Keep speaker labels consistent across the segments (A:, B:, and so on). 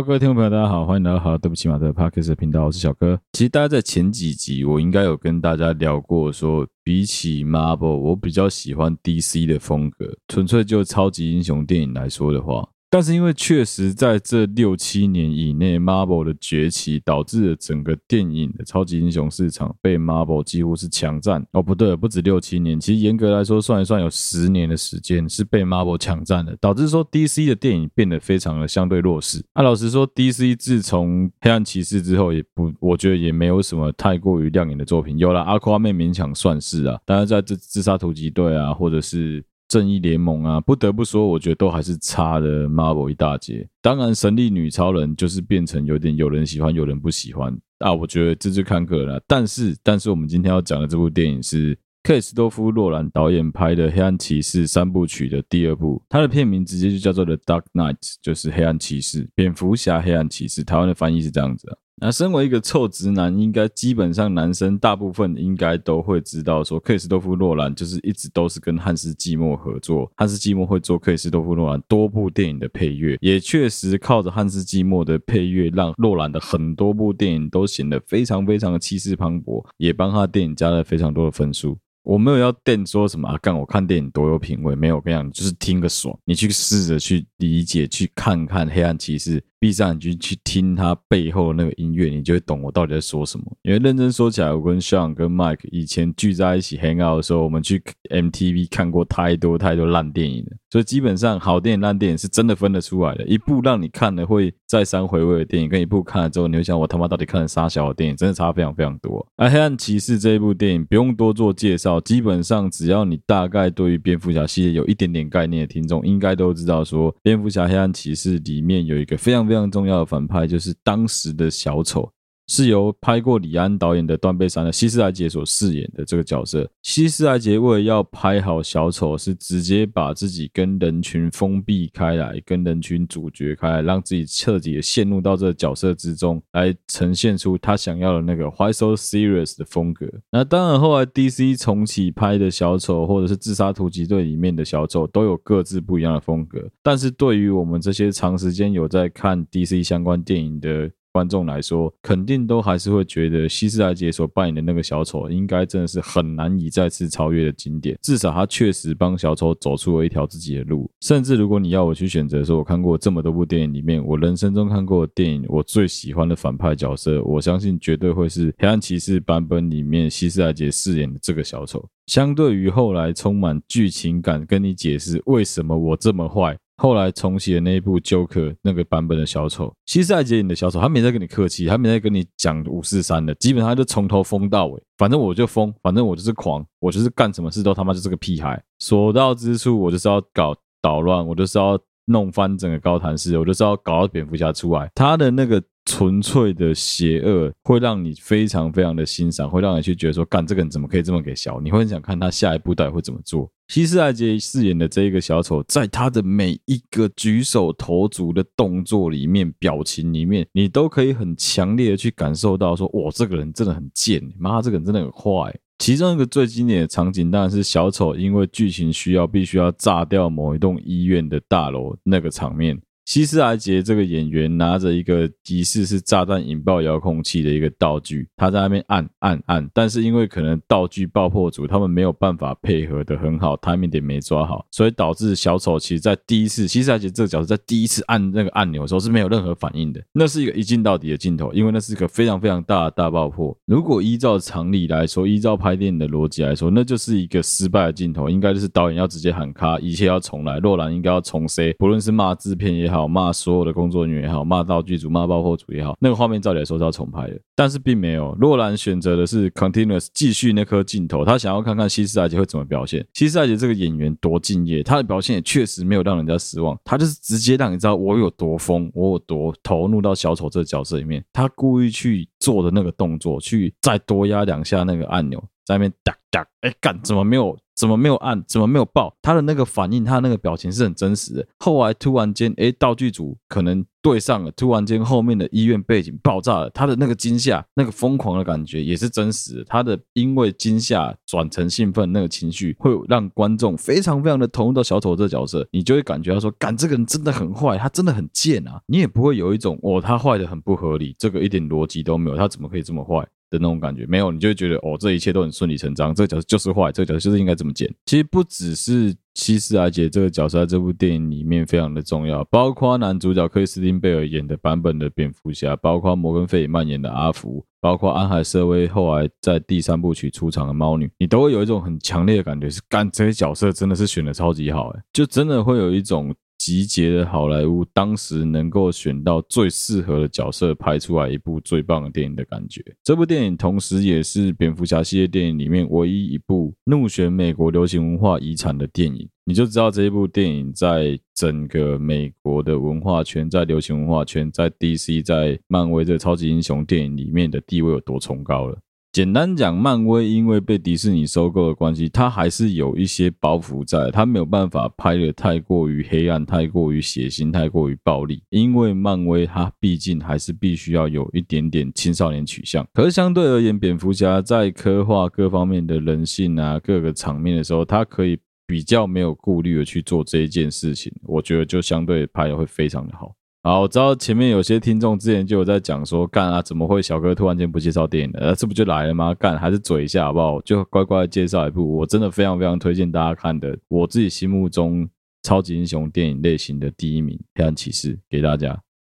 A: 各位听众朋友，大家好，欢迎来到好对不起马特 Podcast 频道，我是小哥。其实大家在前几集我应该有跟大家聊过，说比起 Marvel，我比较喜欢 DC 的风格，纯粹就超级英雄电影来说的话。但是因为确实在这六七年以内，Marvel 的崛起导致了整个电影的超级英雄市场被 Marvel 几乎是抢占。哦，不对，不止六七年，其实严格来说算一算有十年的时间是被 Marvel 抢占的，导致说 DC 的电影变得非常的相对弱势。啊，老实说，DC 自从黑暗骑士之后，也不，我觉得也没有什么太过于亮眼的作品。有了 Aquaman 勉强算是啊，当然在这自杀突击队啊，或者是。正义联盟啊，不得不说，我觉得都还是差了 Marvel 一大截。当然，神力女超人就是变成有点有人喜欢，有人不喜欢啊。我觉得这就看个人了。但是，但是我们今天要讲的这部电影是克里斯多夫·洛兰导演拍的《黑暗骑士》三部曲的第二部，它的片名直接就叫做《The Dark Knight》，就是黑暗骑士，蝙蝠侠黑暗骑士。台湾的翻译是这样子啊。那身为一个臭直男，应该基本上男生大部分应该都会知道，说克里斯多夫·诺兰就是一直都是跟汉斯·季默合作，汉斯·季默会做克里斯多夫·诺兰多部电影的配乐，也确实靠着汉斯·季默的配乐，让诺兰的很多部电影都显得非常非常的气势磅礴，也帮他电影加了非常多的分数。我没有要电说什么啊，干我看电影多有品味，没有，我跟你讲，就是听个爽，你去试着去理解，去看看《黑暗骑士》。闭上眼睛去听他背后那个音乐，你就会懂我到底在说什么。因为认真说起来，我跟 Sean 跟 Mike 以前聚在一起 hang out 的时候，我们去 MTV 看过太多太多烂电影了。所以基本上，好电影、烂电影是真的分得出来的。一部让你看了会再三回味的电影，跟一部看了之后你会想，我他妈到底看了啥小电影，真的差非常非常多。而《黑暗骑士》这一部电影不用多做介绍，基本上只要你大概对于蝙蝠侠系列有一点点概念的听众，应该都知道说，蝙蝠侠《黑暗骑士》里面有一个非常非常重要的反派，就是当时的小丑。是由拍过李安导演的《断背山》的希斯莱杰所饰演的这个角色。希斯莱杰为了要拍好小丑，是直接把自己跟人群封闭开来，跟人群阻绝开来，让自己彻底的陷入到这个角色之中，来呈现出他想要的那个 Why So Serious 的风格。那当然，后来 DC 重启拍的小丑，或者是自杀突击队里面的小丑，都有各自不一样的风格。但是对于我们这些长时间有在看 DC 相关电影的，观众来说，肯定都还是会觉得希斯莱杰所扮演的那个小丑，应该真的是很难以再次超越的经典。至少他确实帮小丑走出了一条自己的路。甚至如果你要我去选择说，我看过这么多部电影里面，我人生中看过的电影，我最喜欢的反派角色，我相信绝对会是黑暗骑士版本里面希斯莱杰饰演的这个小丑。相对于后来充满剧情感跟你解释为什么我这么坏。后来重启的那一部《Joker》那个版本的小丑，希斯莱杰演的小丑，他没在跟你客气，他没在跟你讲五四三的，基本上就从头疯到尾。反正我就疯，反正我就是狂，我就是干什么事都他妈就是个屁孩。所到之处，我就是要搞捣乱，我就是要弄翻整个高谭市，我就是要搞到蝙蝠侠出来。他的那个。纯粹的邪恶会让你非常非常的欣赏，会让你去觉得说，干这个人怎么可以这么给小？你会很想看他下一步到底会怎么做。希斯莱杰饰演的这一个小丑，在他的每一个举手投足的动作里面、表情里面，你都可以很强烈的去感受到说，哇，这个人真的很贱，妈，这个人真的很坏。其中一个最经典的场景，当然是小丑因为剧情需要，必须要炸掉某一栋医院的大楼那个场面。希斯莱杰这个演员拿着一个疑似是炸弹引爆遥控器的一个道具，他在那边按按按，但是因为可能道具爆破组他们没有办法配合得很好，timing 点没抓好，所以导致小丑其实在第一次希斯莱杰这个角色在第一次按那个按钮的时候是没有任何反应的。那是一个一镜到底的镜头，因为那是一个非常非常大的大爆破。如果依照常理来说，依照拍电影的逻辑来说，那就是一个失败的镜头，应该就是导演要直接喊卡，一切要重来，诺兰应该要重 C，不论是骂制片也好。好骂所有的工作人员也好，骂道具组、骂爆破组也好，那个画面照理来说是要重拍的，但是并没有。诺兰选择的是 continuous 继续那颗镜头，他想要看看希斯莱杰会怎么表现。希斯莱杰这个演员多敬业，他的表现也确实没有让人家失望。他就是直接让你知道我有多疯，我有多投入到小丑这个角色里面。他故意去做的那个动作，去再多压两下那个按钮，在那边哒哒，哎干，怎么没有？怎么没有按？怎么没有爆？他的那个反应，他那个表情是很真实的。后来突然间，哎，道具组可能对上了，突然间后面的医院背景爆炸了，他的那个惊吓、那个疯狂的感觉也是真实的。他的因为惊吓转成兴奋那个情绪，会让观众非常非常的投入到小丑这个角色，你就会感觉他说，干这个人真的很坏，他真的很贱啊！你也不会有一种哦，他坏的很不合理，这个一点逻辑都没有，他怎么可以这么坏？的那种感觉没有，你就会觉得哦，这一切都很顺理成章。这个角色就是坏，这个角色就是应该这么剪。其实不只是希斯莱杰这个角色在这部电影里面非常的重要，包括男主角克里斯汀贝尔演的版本的蝙蝠侠，包括摩根费里曼演的阿福，包括安海瑟薇后来在第三部曲出场的猫女，你都会有一种很强烈的感觉，是干这些角色真的是选的超级好，诶，就真的会有一种。集结了好莱坞当时能够选到最适合的角色，拍出来一部最棒的电影的感觉。这部电影同时也是蝙蝠侠系列电影里面唯一一部入选美国流行文化遗产的电影。你就知道这一部电影在整个美国的文化圈、在流行文化圈、在 DC、在漫威这个超级英雄电影里面的地位有多崇高了。简单讲，漫威因为被迪士尼收购的关系，它还是有一些包袱在，它没有办法拍得太过于黑暗、太过于血腥、太过于暴力。因为漫威它毕竟还是必须要有一点点青少年取向。可是相对而言，蝙蝠侠在刻画各方面的人性啊、各个场面的时候，它可以比较没有顾虑的去做这一件事情。我觉得就相对拍的会非常的好。好，我知道前面有些听众之前就有在讲说，干啊，怎么会小哥突然间不介绍电影了？啊，这不就来了吗？干，还是嘴一下好不好？就乖乖介绍一部我真的非常非常推荐大家看的，我自己心目中超级英雄电影类型的第一名《黑暗骑士》给大家。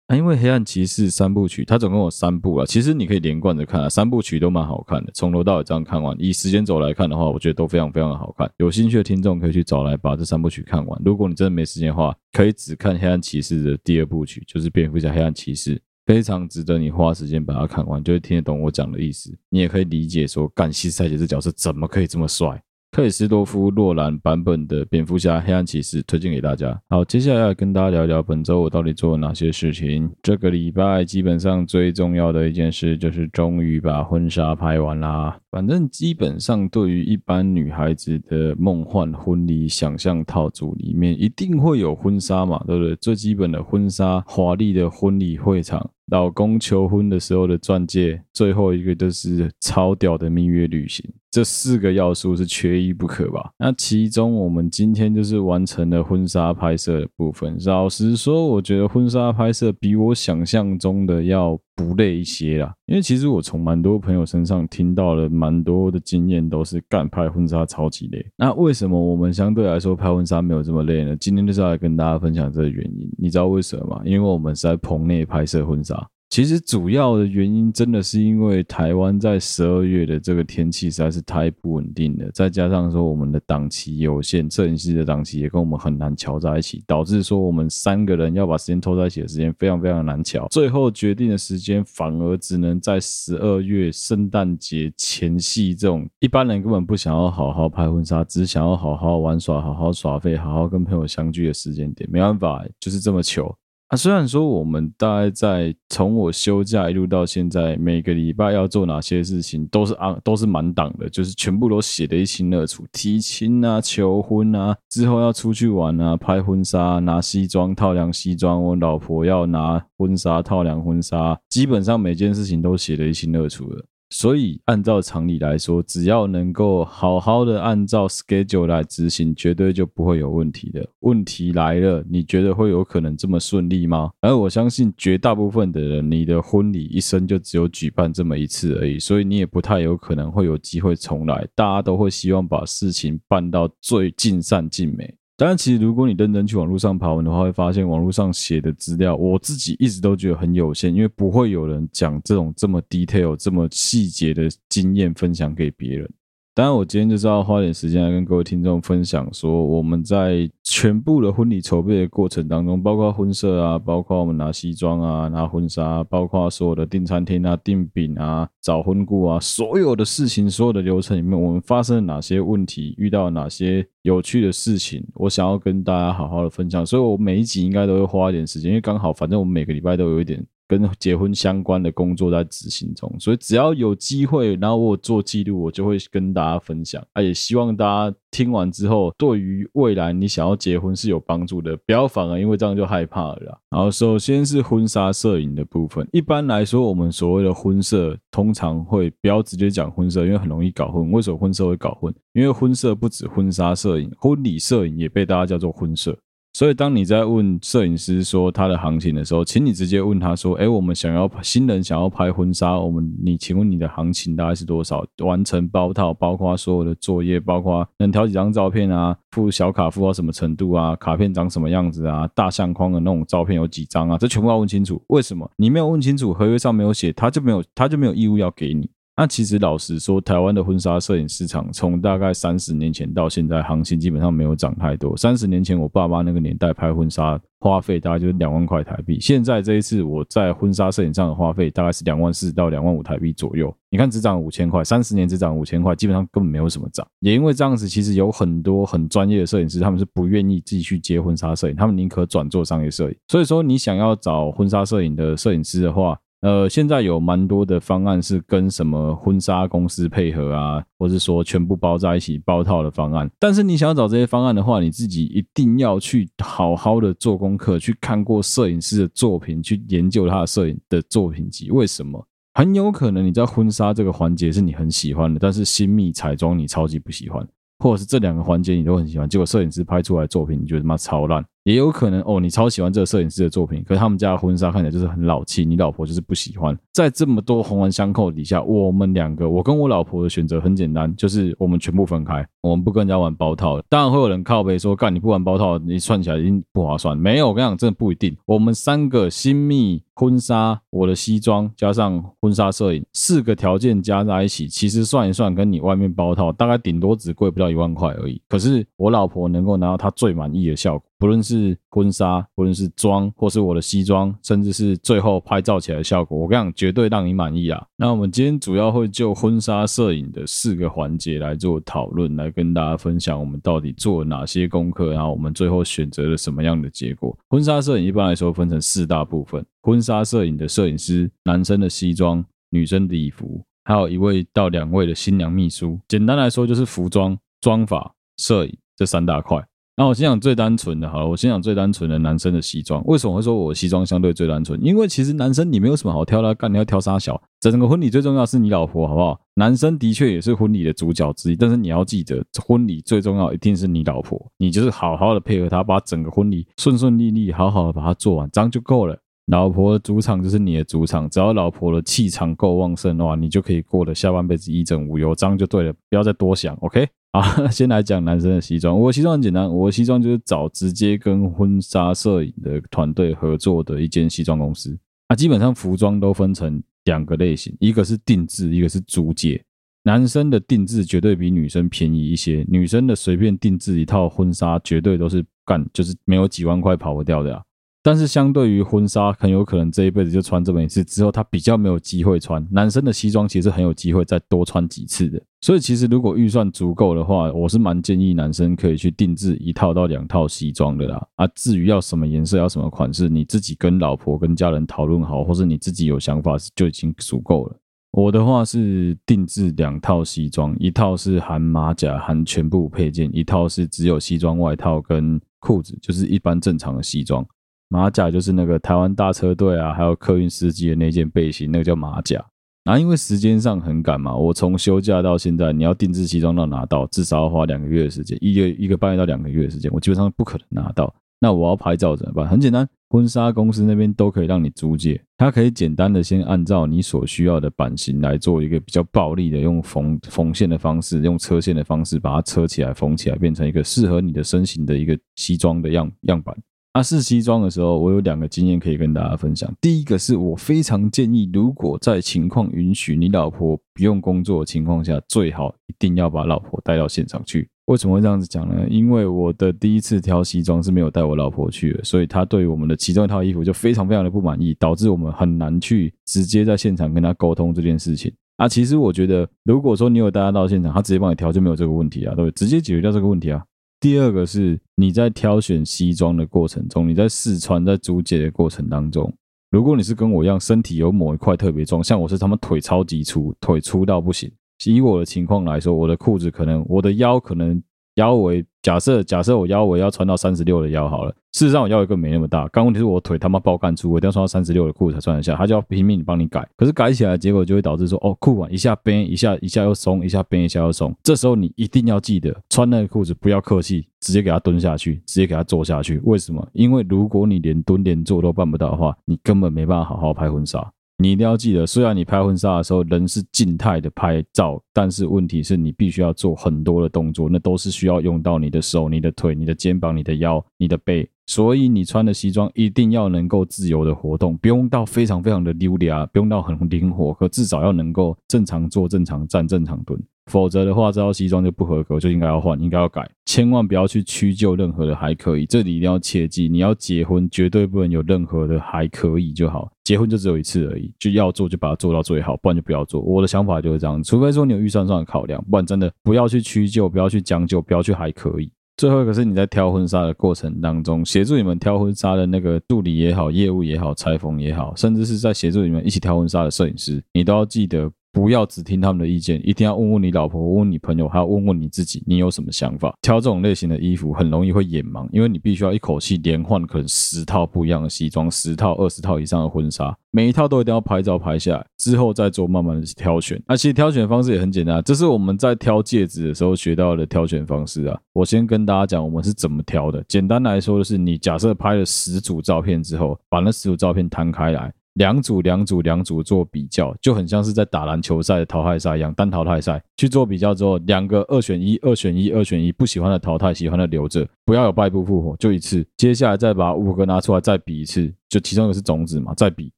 A: 啊、因为《黑暗骑士》三部曲，它总共有三部啊。其实你可以连贯着看啊，三部曲都蛮好看的。从头到尾这样看完，以时间轴来看的话，我觉得都非常非常的好看。有兴趣的听众可以去找来把这三部曲看完。如果你真的没时间的话，可以只看《黑暗骑士》的第二部曲，就是《蝙蝠侠：黑暗骑士》，非常值得你花时间把它看完，就会听得懂我讲的意思。你也可以理解说，干西赛杰这角色怎么可以这么帅？克里斯多夫·洛兰版本的蝙蝠侠：黑暗骑士推荐给大家。好，接下来要跟大家聊聊本周我到底做了哪些事情。这个礼拜基本上最重要的一件事就是终于把婚纱拍完啦。反正基本上对于一般女孩子的梦幻婚礼想象套组里面，一定会有婚纱嘛，对不对？最基本的婚纱，华丽的婚礼会场。老公求婚的时候的钻戒，最后一个就是超屌的蜜月旅行，这四个要素是缺一不可吧？那其中我们今天就是完成了婚纱拍摄的部分。老实说，我觉得婚纱拍摄比我想象中的要不累一些啦，因为其实我从蛮多朋友身上听到了蛮多的经验，都是干拍婚纱超级累。那为什么我们相对来说拍婚纱没有这么累呢？今天就是要来跟大家分享这个原因。你知道为什么吗？因为我们是在棚内拍摄婚纱。其实主要的原因真的是因为台湾在十二月的这个天气实在是太不稳定了，再加上说我们的档期有限，摄影师的档期也跟我们很难乔在一起，导致说我们三个人要把时间凑在一起的时间非常非常难乔，最后决定的时间反而只能在十二月圣诞节前夕这种一般人根本不想要好好拍婚纱，只想要好好玩耍、好好耍废、好好跟朋友相聚的时间点，没办法，就是这么糗。啊，虽然说我们大概在从我休假一路到现在，每个礼拜要做哪些事情都是啊，都是满档的，就是全部都写得一清二楚。提亲啊，求婚啊，之后要出去玩啊，拍婚纱，拿西装套量西装，我老婆要拿婚纱套量婚纱，基本上每件事情都写得一清二楚了。所以，按照常理来说，只要能够好好的按照 schedule 来执行，绝对就不会有问题的。问题来了，你觉得会有可能这么顺利吗？而我相信绝大部分的人，你的婚礼一生就只有举办这么一次而已，所以你也不太有可能会有机会重来。大家都会希望把事情办到最尽善尽美。当然，其实如果你认真去网络上爬文的话，会发现网络上写的资料，我自己一直都觉得很有限，因为不会有人讲这种这么 detail、这么细节的经验分享给别人。当然，我今天就是要花点时间来跟各位听众分享，说我们在全部的婚礼筹备的过程当中，包括婚摄啊，包括我们拿西装啊、拿婚纱，包括所有的订餐厅啊、订饼啊、找婚顾啊，所有的事情、所有的流程里面，我们发生了哪些问题，遇到了哪些有趣的事情，我想要跟大家好好的分享。所以我每一集应该都会花一点时间，因为刚好反正我们每个礼拜都有一点跟结婚相关的工作在执行中，所以只要有机会，然后我做记录，我就会跟大家分享。啊，也希望大家听完之后，对于未来你想要结婚是有帮助的，不要反而因为这样就害怕了。然后首先是婚纱摄影的部分，一般来说，我们所谓的婚摄通常会不要直接讲婚摄，因为很容易搞混。为什么婚摄会搞混？因为婚摄不止婚纱摄影，婚礼摄影也被大家叫做婚摄。所以，当你在问摄影师说他的行情的时候，请你直接问他说：“哎，我们想要新人想要拍婚纱，我们你请问你的行情大概是多少？完成包套，包括所有的作业，包括能挑几张照片啊？附小卡附到什么程度啊？卡片长什么样子啊？大相框的那种照片有几张啊？这全部要问清楚。为什么？你没有问清楚，合约上没有写，他就没有他就没有义务要给你。”那其实老实说，台湾的婚纱摄影市场从大概三十年前到现在，行情基本上没有涨太多。三十年前我爸妈那个年代拍婚纱花费大概就是两万块台币，现在这一次我在婚纱摄影上的花费大概是两万四到两万五台币左右。你看只涨五千块，三十年只涨五千块，基本上根本没有什么涨。也因为这样子，其实有很多很专业的摄影师，他们是不愿意继续接婚纱摄影，他们宁可转做商业摄影。所以说，你想要找婚纱摄影的摄影师的话，呃，现在有蛮多的方案是跟什么婚纱公司配合啊，或是说全部包在一起包套的方案。但是你想要找这些方案的话，你自己一定要去好好的做功课，去看过摄影师的作品，去研究他的摄影的作品集。为什么？很有可能你在婚纱这个环节是你很喜欢的，但是新密彩妆你超级不喜欢，或者是这两个环节你都很喜欢，结果摄影师拍出来作品你觉得他妈超烂。也有可能哦，你超喜欢这个摄影师的作品，可是他们家的婚纱看起来就是很老气，你老婆就是不喜欢。在这么多环环相扣底下，我们两个，我跟我老婆的选择很简单，就是我们全部分开，我们不跟人家玩包套。当然会有人靠北说，干你不玩包套，你算起来已经不划算。没有，我跟你讲，真的不一定。我们三个新密婚纱，我的西装加上婚纱摄影，四个条件加在一起，其实算一算，跟你外面包套大概顶多只贵不到一万块而已。可是我老婆能够拿到她最满意的效果。不论是婚纱，不论是妆，或是我的西装，甚至是最后拍照起来的效果，我跟你讲，绝对让你满意啊！那我们今天主要会就婚纱摄影的四个环节来做讨论，来跟大家分享我们到底做了哪些功课，然后我们最后选择了什么样的结果。婚纱摄影一般来说分成四大部分：婚纱摄影的摄影师、男生的西装、女生的礼服，还有一位到两位的新娘秘书。简单来说，就是服装、妆发、摄影这三大块。那我先讲最单纯的，好了，我先讲最单纯的男生的西装。为什么会说我西装相对最单纯？因为其实男生你没有什么好挑的，干你要挑啥小？整个婚礼最重要是你老婆，好不好？男生的确也是婚礼的主角之一，但是你要记得，婚礼最重要一定是你老婆，你就是好好的配合她，把整个婚礼顺顺利利，好好的把它做完，这样就够了。老婆的主场就是你的主场，只要老婆的气场够旺盛的话，你就可以过得下半辈子一整无忧，这样就对了，不要再多想，OK？好，先来讲男生的西装。我的西装很简单，我的西装就是找直接跟婚纱摄影的团队合作的一间西装公司。啊，基本上服装都分成两个类型，一个是定制，一个是租借。男生的定制绝对比女生便宜一些，女生的随便定制一套婚纱绝对都是干，就是没有几万块跑不掉的啊。但是相对于婚纱，很有可能这一辈子就穿这么一次，之后他比较没有机会穿。男生的西装其实很有机会再多穿几次的。所以其实如果预算足够的话，我是蛮建议男生可以去定制一套到两套西装的啦。啊，至于要什么颜色，要什么款式，你自己跟老婆跟家人讨论好，或是你自己有想法就已经足够了。我的话是定制两套西装，一套是含马甲含全部配件，一套是只有西装外套跟裤子，就是一般正常的西装。马甲就是那个台湾大车队啊，还有客运司机的那件背心，那个叫马甲。然后因为时间上很赶嘛，我从休假到现在，你要定制西装到拿到，至少要花两个月的时间，一个一个半月到两个月的时间，我基本上不可能拿到。那我要拍照怎么办？很简单，婚纱公司那边都可以让你租借，它可以简单的先按照你所需要的版型来做一个比较暴力的，用缝缝线的方式，用车线的方式把它车起来、缝起来，变成一个适合你的身形的一个西装的样样板。那试西装的时候，我有两个经验可以跟大家分享。第一个是我非常建议，如果在情况允许，你老婆不用工作的情况下，最好一定要把老婆带到现场去。为什么会这样子讲呢？因为我的第一次挑西装是没有带我老婆去的，所以她对我们的其中一套衣服就非常非常的不满意，导致我们很难去直接在现场跟她沟通这件事情。啊，其实我觉得，如果说你有带她到现场，她直接帮你挑就没有这个问题啊，对不对？直接解决掉这个问题啊。第二个是你在挑选西装的过程中，你在试穿、在租借的过程当中，如果你是跟我一样，身体有某一块特别重，像我是他们腿超级粗，腿粗到不行。以我的情况来说，我的裤子可能，我的腰可能。腰围假设假设我腰围要穿到三十六的腰好了，事实上我腰围根本没那么大。刚问题是我腿他妈爆干粗，我一定要穿到三十六的裤才穿得下。他就要拼命帮你改，可是改起来结果就会导致说，哦，裤管一下绷一下一下又松，一下绷一下又松。这时候你一定要记得穿那个裤子不要客气，直接给他蹲下去，直接给他坐下去。为什么？因为如果你连蹲连坐都办不到的话，你根本没办法好好拍婚纱。你一定要记得，虽然你拍婚纱的时候人是静态的拍照，但是问题是你必须要做很多的动作，那都是需要用到你的手、你的腿、你的肩膀、你的腰、你的背。所以你穿的西装一定要能够自由的活动，不用到非常非常的溜达，不用到很灵活，可至少要能够正常坐、正常站、正常蹲。否则的话，这套西装就不合格，就应该要换，应该要改。千万不要去屈就任何的还可以，这里一定要切记，你要结婚绝对不能有任何的还可以就好。结婚就只有一次而已，就要做就把它做到最好，不然就不要做。我的想法就是这样，除非说你有预算上的考量，不然真的不要去屈就，不要去将就，不要去还可以。最后一个是你在挑婚纱的过程当中，协助你们挑婚纱的那个助理也好，业务也好，裁缝也好，甚至是在协助你们一起挑婚纱的摄影师，你都要记得。不要只听他们的意见，一定要问问你老婆，问问你朋友，还要问问你自己，你有什么想法？挑这种类型的衣服很容易会眼盲，因为你必须要一口气连换可能十套不一样的西装，十套、二十套以上的婚纱，每一套都一定要拍照拍下来，之后再做慢慢的挑选。那其实挑选方式也很简单，这是我们在挑戒指的时候学到的挑选方式啊。我先跟大家讲我们是怎么挑的。简单来说就是，你假设拍了十组照片之后，把那十组照片摊开来。两组两组两组做比较，就很像是在打篮球赛的淘汰赛一样，单淘汰赛去做比较之后，两个二选一，二选一，二选一，不喜欢的淘汰，喜欢的留着，不要有败部复活，就一次。接下来再把五个拿出来再比一次，就其中一个是种子嘛，再比。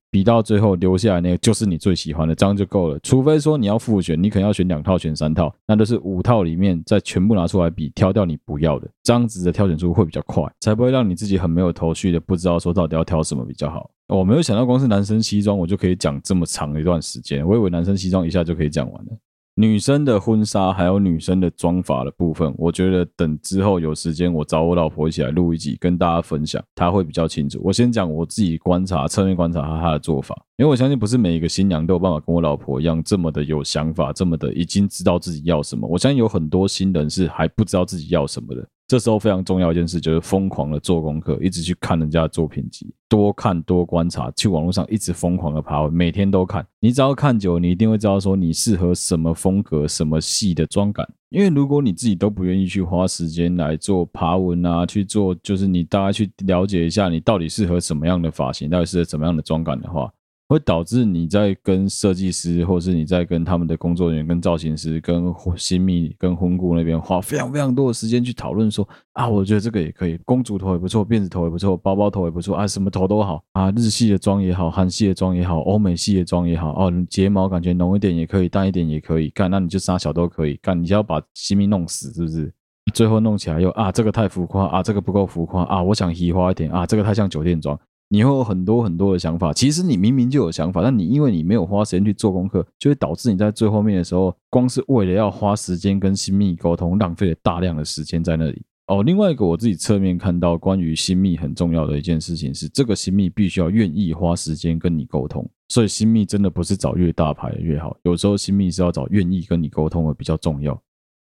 A: 比到最后留下来那个就是你最喜欢的，这样就够了。除非说你要复选，你可能要选两套、选三套，那就是五套里面再全部拿出来比，挑掉你不要的，这样子的挑选出会比较快，才不会让你自己很没有头绪的，不知道说到底要挑什么比较好。我没有想到光是男生西装我就可以讲这么长一段时间，我以为男生西装一下就可以讲完了。女生的婚纱还有女生的妆发的部分，我觉得等之后有时间，我找我老婆一起来录一集，跟大家分享，她会比较清楚。我先讲我自己观察，侧面观察她的做法，因为我相信不是每一个新娘都有办法跟我老婆一样这么的有想法，这么的已经知道自己要什么。我相信有很多新人是还不知道自己要什么的。这时候非常重要一件事就是疯狂的做功课，一直去看人家的作品集，多看多观察，去网络上一直疯狂的爬文，每天都看。你只要看久，你一定会知道说你适合什么风格、什么系的妆感。因为如果你自己都不愿意去花时间来做爬文啊，去做就是你大概去了解一下你到底适合什么样的发型，到底适合什么样的妆感的话。会导致你在跟设计师，或是你在跟他们的工作人员、跟造型师、跟新密、跟婚顾那边花非常非常多的时间去讨论，说啊，我觉得这个也可以，公主头也不错，辫子头也不错，包包头也不错啊，什么头都好啊，日系的妆也好，韩系的妆也好，欧美系的妆也好，哦，睫毛感觉浓一点也可以，淡一点也可以，干，那你就啥小都可以干，你就要把新秘弄死，是不是？最后弄起来又啊，这个太浮夸啊，这个不够浮夸啊，我想移花一点啊，这个太像酒店妆。你会有很多很多的想法，其实你明明就有想法，但你因为你没有花时间去做功课，就会导致你在最后面的时候，光是为了要花时间跟新密沟通，浪费了大量的时间在那里。哦，另外一个我自己侧面看到关于新密很重要的一件事情是，这个新密必须要愿意花时间跟你沟通，所以新密真的不是找越大牌的越好，有时候新密是要找愿意跟你沟通的比较重要。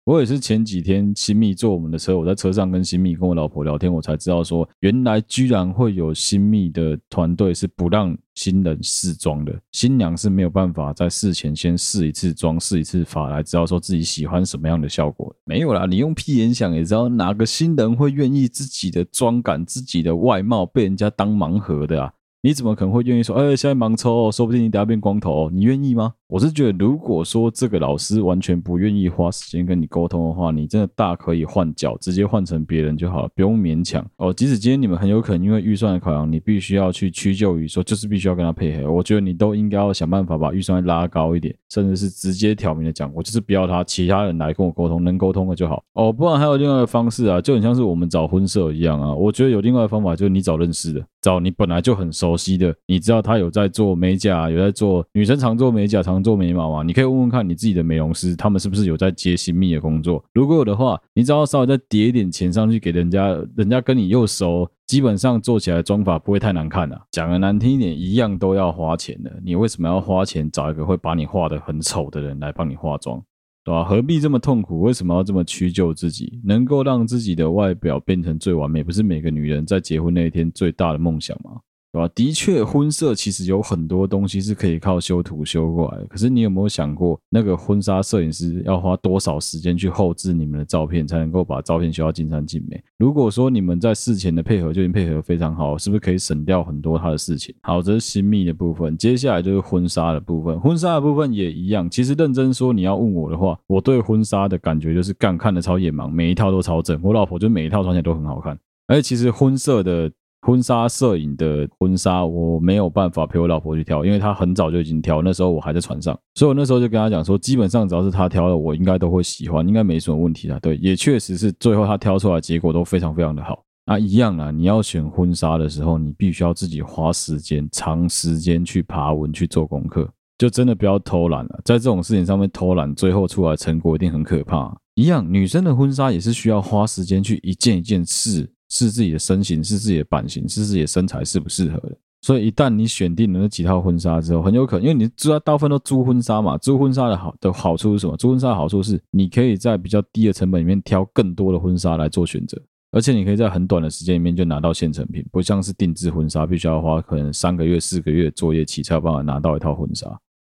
A: 我也是前几天新密坐我们的车，我在车上跟新密跟我老婆聊天，我才知道说，原来居然会有新密的团队是不让新人试妆的，新娘是没有办法在事前先试一次妆、试一次发来知道说自己喜欢什么样的效果。没有啦，你用屁眼想也知道，哪个新人会愿意自己的妆感、自己的外貌被人家当盲盒的啊？你怎么可能会愿意说，哎，现在盲抽哦，说不定你等下变光头哦，你愿意吗？我是觉得，如果说这个老师完全不愿意花时间跟你沟通的话，你真的大可以换角，直接换成别人就好了，不用勉强哦。即使今天你们很有可能因为预算的考量，你必须要去屈就于说，就是必须要跟他配合。我觉得你都应该要想办法把预算拉高一点，甚至是直接挑明的讲，我就是不要他，其他人来跟我沟通，能沟通的就好哦。不然还有另外一个方式啊，就很像是我们找婚社一样啊。我觉得有另外的方法，就是你找认识的，找你本来就很熟熟悉的，你知道他有在做美甲，有在做女生常做美甲、常做眉毛吗？你可以问问看你自己的美容师，他们是不是有在接新密的工作？如果有的话，你只要稍微再叠一点钱上去给人家，人家跟你又熟，基本上做起来妆法不会太难看啊。讲的难听一点，一样都要花钱的。你为什么要花钱找一个会把你画得很丑的人来帮你化妆？对吧？何必这么痛苦？为什么要这么屈就自己？能够让自己的外表变成最完美，不是每个女人在结婚那一天最大的梦想吗？对吧？的确，婚摄其实有很多东西是可以靠修图修过来的。可是你有没有想过，那个婚纱摄影师要花多少时间去后置你们的照片，才能够把照片修到尽善尽美？如果说你们在事前的配合就已经配合非常好，是不是可以省掉很多他的事情？好，这是新密的部分。接下来就是婚纱的部分，婚纱的部分也一样。其实认真说，你要问我的话，我对婚纱的感觉就是干看的超眼盲，每一套都超正。我老婆就每一套穿起来都很好看，而且其实婚摄的。婚纱摄影的婚纱，我没有办法陪我老婆去挑，因为她很早就已经挑，那时候我还在船上，所以我那时候就跟她讲说，基本上只要是她挑的，我应该都会喜欢，应该没什么问题啊。对，也确实是最后她挑出来结果都非常非常的好。那一样啊，你要选婚纱的时候，你必须要自己花时间、长时间去爬文去做功课，就真的不要偷懒了。在这种事情上面偷懒，最后出来成果一定很可怕。一样，女生的婚纱也是需要花时间去一件一件试。是自己的身形，是自己的版型，是自己的身材适不适合的。所以一旦你选定了那几套婚纱之后，很有可能，因为你知道大部分都租婚纱嘛，租婚纱的好的好处是什么？租婚纱的好处是你可以在比较低的成本里面挑更多的婚纱来做选择，而且你可以在很短的时间里面就拿到现成品，不像是定制婚纱，必须要花可能三个月、四个月作业期才有办法拿到一套婚纱。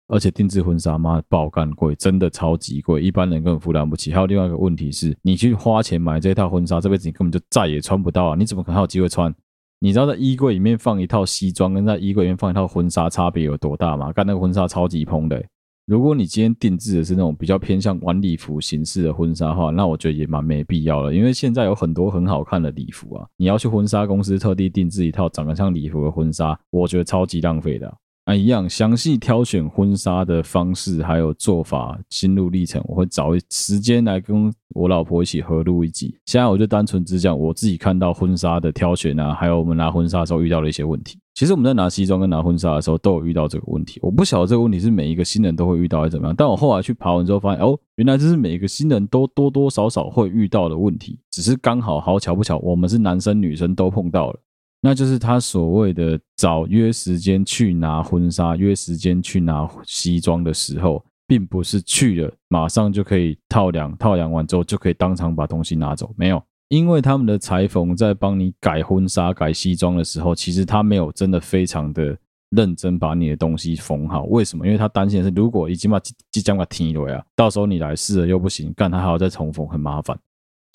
A: 而且定制婚纱妈爆干贵，真的超级贵，一般人根本负担不起。还有另外一个问题是，你去花钱买这套婚纱，这辈子你根本就再也穿不到啊！你怎么可能有机会穿？你知道在衣柜里面放一套西装，跟在衣柜里面放一套婚纱差别有多大吗？干那个婚纱超级蓬的、如果你今天定制的是那种比较偏向晚礼服形式的婚纱的话，那我觉得也蛮没必要了，因为现在有很多很好看的礼服啊，你要去婚纱公司特地定制一套长得像礼服的婚纱，我觉得超级浪费的、啊，一样详细挑选婚纱的方式，还有做法、心路历程，我会找时间来跟我老婆一起合录一集。现在我就单纯只讲我自己看到婚纱的挑选啊，还有我们拿婚纱的时候遇到的一些问题。其实我们在拿西装跟拿婚纱的时候都有遇到这个问题。我不晓得这个问题是每一个新人都会遇到还是怎么样，但我后来去爬文之后发现，哦，原来这是每一个新人都多多少少会遇到的问题，只是刚好好巧不巧，我们是男生女生都碰到了。那就是他所谓的找约时间去拿婚纱，约时间去拿西装的时候，并不是去了马上就可以套量，套量完之后就可以当场把东西拿走。没有，因为他们的裁缝在帮你改婚纱、改西装的时候，其实他没有真的非常的认真把你的东西缝好。为什么？因为他担心的是，如果已经把即将把停了呀，到时候你来试了又不行，干他还要再重缝，很麻烦。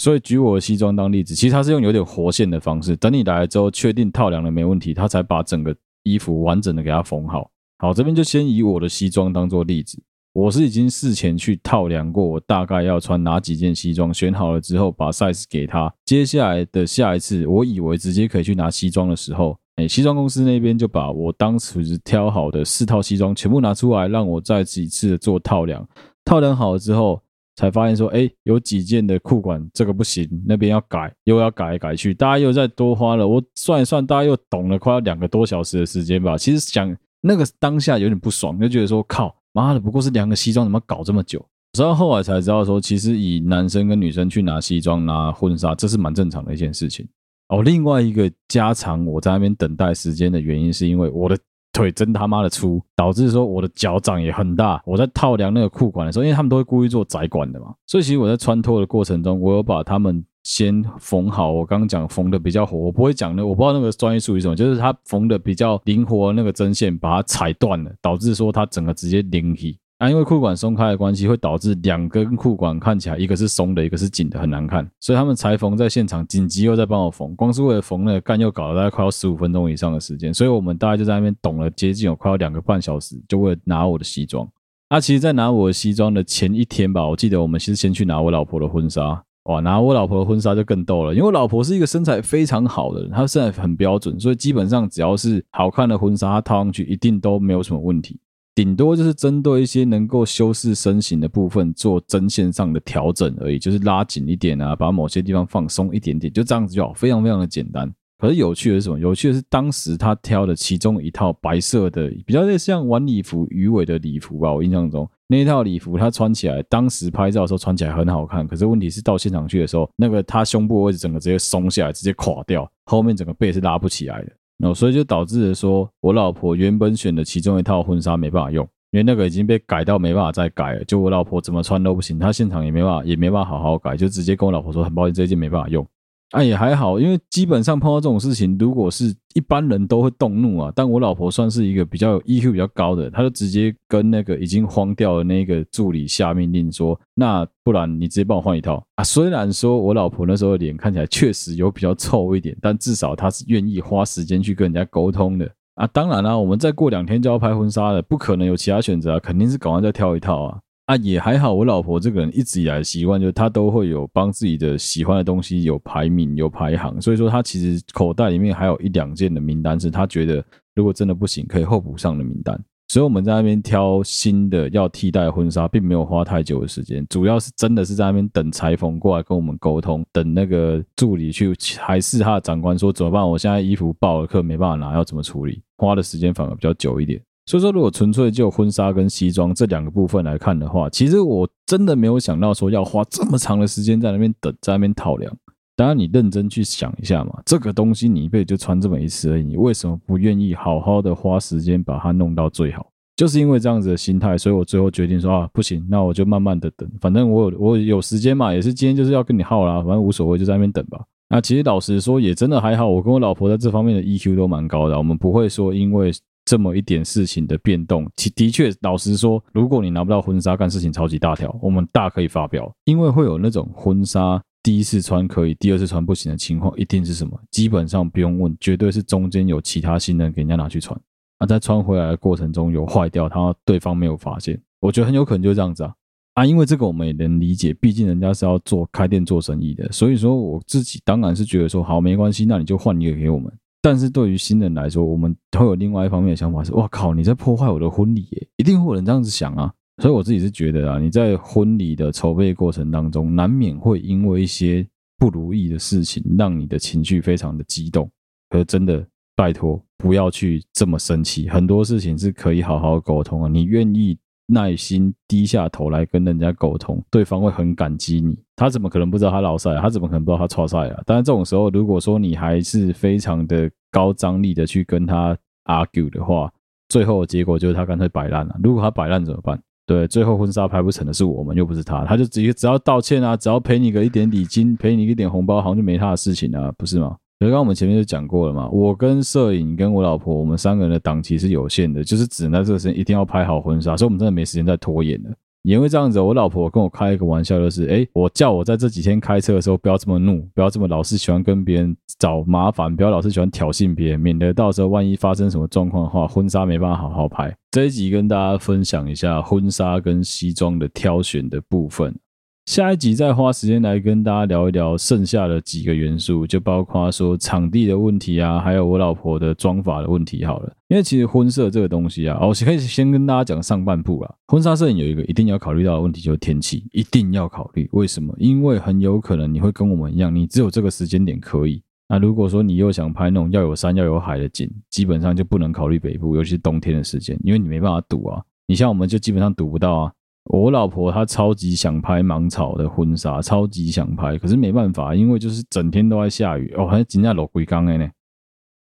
A: 所以举我的西装当例子，其实他是用有点活线的方式，等你来了之后，确定套量了没问题，他才把整个衣服完整的给他缝好。好，这边就先以我的西装当做例子，我是已经事前去套量过，我大概要穿哪几件西装，选好了之后把 size 给他。接下来的下一次，我以为直接可以去拿西装的时候，哎，西装公司那边就把我当时挑好的四套西装全部拿出来，让我再几次的做套量。套量好了之后。才发现说，哎，有几件的裤管这个不行，那边要改，又要改来改去，大家又再多花了，我算一算，大家又懂了快要两个多小时的时间吧。其实想那个当下有点不爽，就觉得说，靠，妈的，不过是两个西装，怎么搞这么久？直到后来才知道说，其实以男生跟女生去拿西装、拿婚纱，这是蛮正常的一件事情。哦，另外一个加长我在那边等待时间的原因，是因为我的。腿真他妈的粗，导致说我的脚掌也很大。我在套量那个裤管的时候，因为他们都会故意做窄管的嘛，所以其实我在穿脱的过程中，我有把他们先缝好。我刚刚讲缝的比较活，我不会讲那，我不知道那个专业术语什么，就是他缝的比较灵活，那个针线把它踩断了，导致说它整个直接拧起。啊，因为裤管松开的关系，会导致两根裤管看起来一个是松的，一个是紧的，很难看。所以他们裁缝在现场紧急又在帮我缝，光是为了缝那个干又搞了大概快要十五分钟以上的时间。所以我们大概就在那边等了接近有快要两个半小时，就为了拿我的西装。啊，其实，在拿我的西装的前一天吧，我记得我们其实先去拿我老婆的婚纱。哇，拿我老婆的婚纱就更逗了，因为我老婆是一个身材非常好的人，她身材很标准，所以基本上只要是好看的婚纱，她套上去一定都没有什么问题。顶多就是针对一些能够修饰身形的部分做针线上的调整而已，就是拉紧一点啊，把某些地方放松一点点，就这样子就好，非常非常的简单。可是有趣的是什么？有趣的是当时他挑的其中一套白色的，比较类似像晚礼服、鱼尾的礼服吧。我印象中那一套礼服，他穿起来，当时拍照的时候穿起来很好看。可是问题是到现场去的时候，那个他胸部位置整个直接松下来，直接垮掉，后面整个背是拉不起来的。哦，所以就导致了说我老婆原本选的其中一套婚纱没办法用，因为那个已经被改到没办法再改了。就我老婆怎么穿都不行，她现场也没办法，也没办法好好改，就直接跟我老婆说很抱歉，这件没办法用。啊，也还好，因为基本上碰到这种事情，如果是一般人都会动怒啊。但我老婆算是一个比较 EQ 比较高的，她就直接跟那个已经慌掉的那个助理下命令说：“那不然你直接帮我换一套啊。”虽然说我老婆那时候脸看起来确实有比较臭一点，但至少她是愿意花时间去跟人家沟通的啊。当然啦、我们再过两天就要拍婚纱了，不可能有其他选择啊，肯定是赶快再挑一套啊。啊，也还好，我老婆这个人一直以来的习惯就是她都会有帮自己的喜欢的东西有排名、有排行，所以说她其实口袋里面还有一两件的名单是她觉得如果真的不行可以候补上的名单。所以我们在那边挑新的要替代婚纱，并没有花太久的时间，主要是真的是在那边等裁缝过来跟我们沟通，等那个助理去还是他的长官说怎么办？我现在衣服爆了，客没办法拿，要怎么处理？花的时间反而比较久一点。所以说，如果纯粹就婚纱跟西装这两个部分来看的话，其实我真的没有想到说要花这么长的时间在那边等，在那边讨量。当然，你认真去想一下嘛，这个东西你一辈子就穿这么一次而已，你为什么不愿意好好的花时间把它弄到最好？就是因为这样子的心态，所以我最后决定说啊，不行，那我就慢慢的等，反正我我有时间嘛，也是今天就是要跟你耗啦，反正无所谓，就在那边等吧。那其实老实说，也真的还好，我跟我老婆在这方面的 EQ 都蛮高的，我们不会说因为。这么一点事情的变动，其的确，老实说，如果你拿不到婚纱，干事情超级大条，我们大可以发飙，因为会有那种婚纱第一次穿可以，第二次穿不行的情况，一定是什么？基本上不用问，绝对是中间有其他新人给人家拿去穿，啊，在穿回来的过程中有坏掉，他对方没有发现，我觉得很有可能就这样子啊，啊，因为这个我们也能理解，毕竟人家是要做开店做生意的，所以说我自己当然是觉得说，好，没关系，那你就换一个给我们。但是对于新人来说，我们会有另外一方面的想法是：哇靠，你在破坏我的婚礼耶！一定会有人这样子想啊。所以我自己是觉得啊，你在婚礼的筹备过程当中，难免会因为一些不如意的事情，让你的情绪非常的激动。可是真的，拜托不要去这么生气，很多事情是可以好好沟通啊。你愿意。耐心低下头来跟人家沟通，对方会很感激你。他怎么可能不知道他老赛？他怎么可能不知道他超赛啊？当然，这种时候，如果说你还是非常的高张力的去跟他 argue 的话，最后的结果就是他干脆摆烂了。如果他摆烂怎么办？对，最后婚纱拍不成的是我们，又不是他。他就直接只要道歉啊，只要赔你个一点礼金，赔你一点红包，好像就没他的事情啊，不是吗？刚刚我们前面就讲过了嘛，我跟摄影跟我老婆，我们三个人的档期是有限的，就是只能在这个时间一定要拍好婚纱，所以我们真的没时间再拖延了。因为这样子，我老婆跟我开一个玩笑，就是哎，我叫我在这几天开车的时候不要这么怒，不要这么老是喜欢跟别人找麻烦，不要老是喜欢挑衅别人，免得到时候万一发生什么状况的话，婚纱没办法好好拍。这一集跟大家分享一下婚纱跟西装的挑选的部分。下一集再花时间来跟大家聊一聊剩下的几个元素，就包括说场地的问题啊，还有我老婆的妆发的问题。好了，因为其实婚摄这个东西啊，我可以先跟大家讲上半部啊。婚纱摄影有一个一定要考虑到的问题，就是天气，一定要考虑。为什么？因为很有可能你会跟我们一样，你只有这个时间点可以。那如果说你又想拍那种要有山要有海的景，基本上就不能考虑北部，尤其是冬天的时间，因为你没办法赌啊。你像我们就基本上赌不到啊。我老婆她超级想拍芒草的婚纱，超级想拍，可是没办法，因为就是整天都在下雨哦，还真的落龟缸的呢。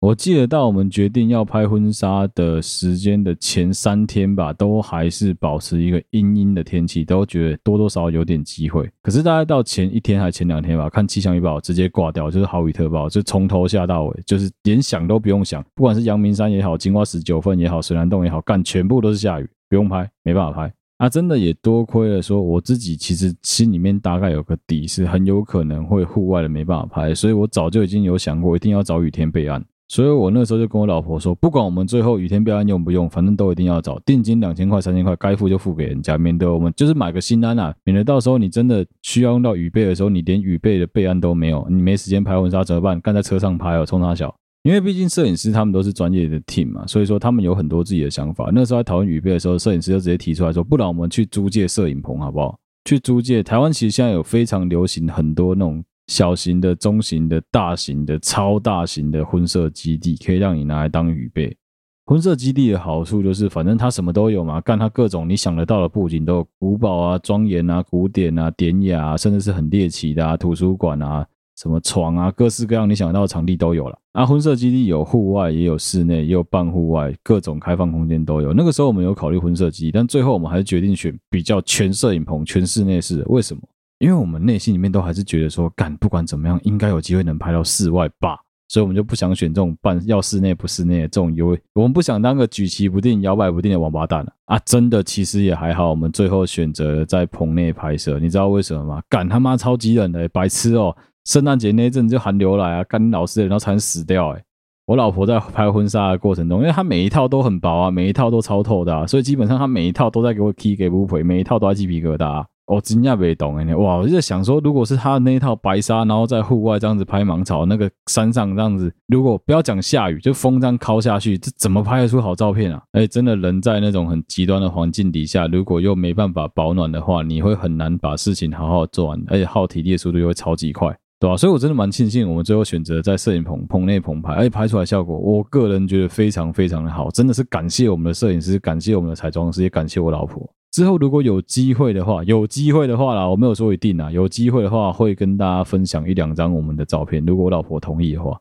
A: 我记得到我们决定要拍婚纱的时间的前三天吧，都还是保持一个阴阴的天气，都觉得多多少少有点机会。可是大概到前一天还前两天吧，看气象预报直接挂掉，就是豪雨特报，就从头下到尾，就是连想都不用想，不管是阳明山也好，金瓜石九份也好，水湳洞也好，干全部都是下雨，不用拍，没办法拍。啊，真的也多亏了，说我自己其实心里面大概有个底，是很有可能会户外的没办法拍，所以我早就已经有想过，一定要找雨天备案。所以我那时候就跟我老婆说，不管我们最后雨天备案用不用，反正都一定要找。定金两千块、三千块，该付就付给人家，免得我们就是买个心安啊，免得到时候你真的需要用到雨备的时候，你连雨备的备案都没有，你没时间拍婚纱怎么办？干在车上拍哦，冲他小。因为毕竟摄影师他们都是专业的 team 嘛，所以说他们有很多自己的想法。那时候在讨论雨备的时候，摄影师就直接提出来说：“不然我们去租借摄影棚好不好？去租借。台湾其实现在有非常流行很多那种小型的、中型的、大型的、超大型的婚摄基地，可以让你拿来当雨备。婚摄基地的好处就是，反正它什么都有嘛，干它各种你想得到的布景都有，古堡啊、庄严啊、古典啊、典雅啊，甚至是很猎奇的啊，图书馆啊、什么床啊，各式各样你想到的场地都有了。啊，婚摄基地有户外，也有室内，也有半户外，各种开放空间都有。那个时候我们有考虑婚摄基地，但最后我们还是决定选比较全摄影棚、全室内式的。为什么？因为我们内心里面都还是觉得说，干不管怎么样，应该有机会能拍到室外吧。所以，我们就不想选这种半要室内不室内的这种优。我们不想当个举棋不定、摇摆不定的王八蛋啊！啊，真的，其实也还好。我们最后选择在棚内拍摄，你知道为什么吗？敢他妈超级冷的，白痴哦！圣诞节那一阵就寒流来啊，干老师，然后才能死掉哎！我老婆在拍婚纱的过程中，因为她每一套都很薄啊，每一套都超透的啊，所以基本上她每一套都在给我踢给不赔，每一套都在鸡皮疙瘩啊。我真的没懂哎，哇！我就在想说，如果是她那一套白纱，然后在户外这样子拍芒草，那个山上这样子，如果不要讲下雨，就风这样敲下去，这怎么拍得出好照片啊？哎，真的人在那种很极端的环境底下，如果又没办法保暖的话，你会很难把事情好好做完，而且耗体力的速度又会超级快，对吧？所以我真的蛮庆幸我们最后选择在摄影棚棚内棚拍，而且拍出来效果，我个人觉得非常非常的好，真的是感谢我们的摄影师，感谢我们的彩妆师，也感谢我老婆。之后如果有机会的话，有机会的话啦，我没有说一定啊，有机会的话会跟大家分享一两张我们的照片，如果我老婆同意的话。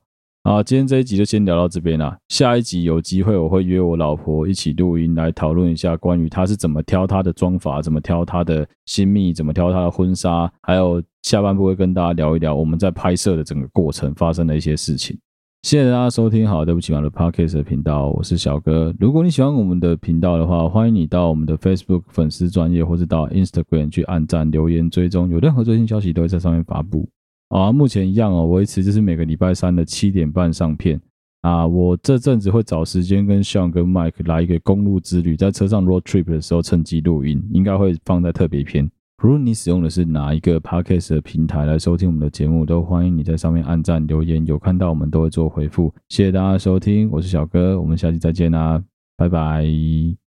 A: 啊，今天这一集就先聊到这边啦，下一集有机会我会约我老婆一起录音来讨论一下关于她是怎么挑她的妆发，怎么挑她的新秘，怎么挑她的婚纱，还有下半部会跟大家聊一聊我们在拍摄的整个过程发生的一些事情。谢谢大家收听，好，对不起我的 Podcast 的频道，我是小哥。如果你喜欢我们的频道的话，欢迎你到我们的 Facebook 粉丝专业，或者到 Instagram 去按赞、留言、追踪，有任何最新消息都会在上面发布。啊，目前一样哦，维持就是每个礼拜三的七点半上片。啊，我这阵子会找时间跟 Sean 跟 Mike 来一个公路之旅，在车上 road trip 的时候趁机录音，应该会放在特别篇。无论你使用的是哪一个 Podcast 的平台来收听我们的节目，都欢迎你在上面按赞留言，有看到我们都会做回复。谢谢大家收听，我是小哥，我们下期再见啦，拜拜。